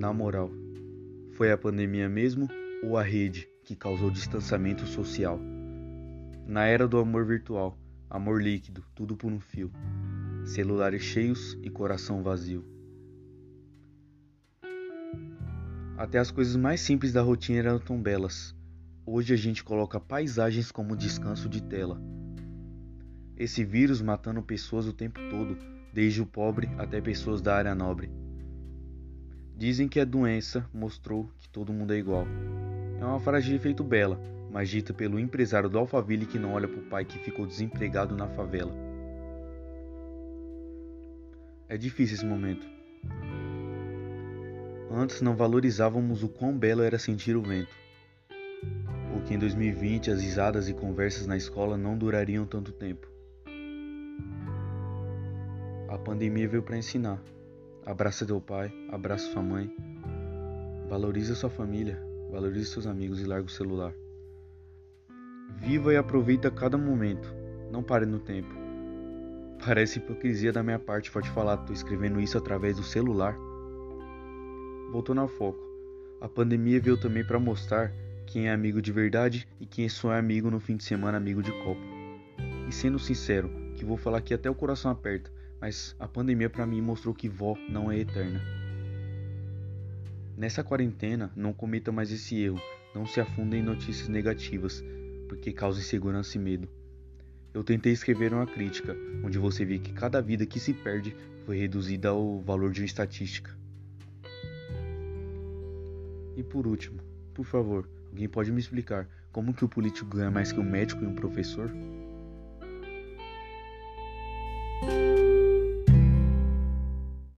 Na moral, foi a pandemia mesmo ou a rede que causou distanciamento social? Na era do amor virtual, amor líquido, tudo por um fio, celulares cheios e coração vazio. Até as coisas mais simples da rotina eram tão belas. Hoje a gente coloca paisagens como descanso de tela. Esse vírus matando pessoas o tempo todo, desde o pobre até pessoas da área nobre. Dizem que a doença mostrou que todo mundo é igual. É uma frase de efeito bela, mas dita pelo empresário do Alphaville que não olha para o pai que ficou desempregado na favela. É difícil esse momento. Antes não valorizávamos o quão belo era sentir o vento. Ou que em 2020 as risadas e conversas na escola não durariam tanto tempo. A pandemia veio para ensinar. Abraça teu pai, abraça sua mãe. Valorize sua família, valorize seus amigos e larga o celular. Viva e aproveita cada momento. Não pare no tempo. Parece hipocrisia da minha parte pode falar, tô escrevendo isso através do celular. Voltando ao foco. A pandemia veio também para mostrar quem é amigo de verdade e quem só é amigo no fim de semana amigo de copo. E sendo sincero, que vou falar que até o coração aperta, mas a pandemia para mim mostrou que vó não é eterna. Nessa quarentena, não cometa mais esse erro, não se afunda em notícias negativas, porque causa insegurança e medo. Eu tentei escrever uma crítica, onde você vê que cada vida que se perde foi reduzida ao valor de uma estatística. E por último, por favor, alguém pode me explicar como que o político ganha mais que um médico e um professor? thank you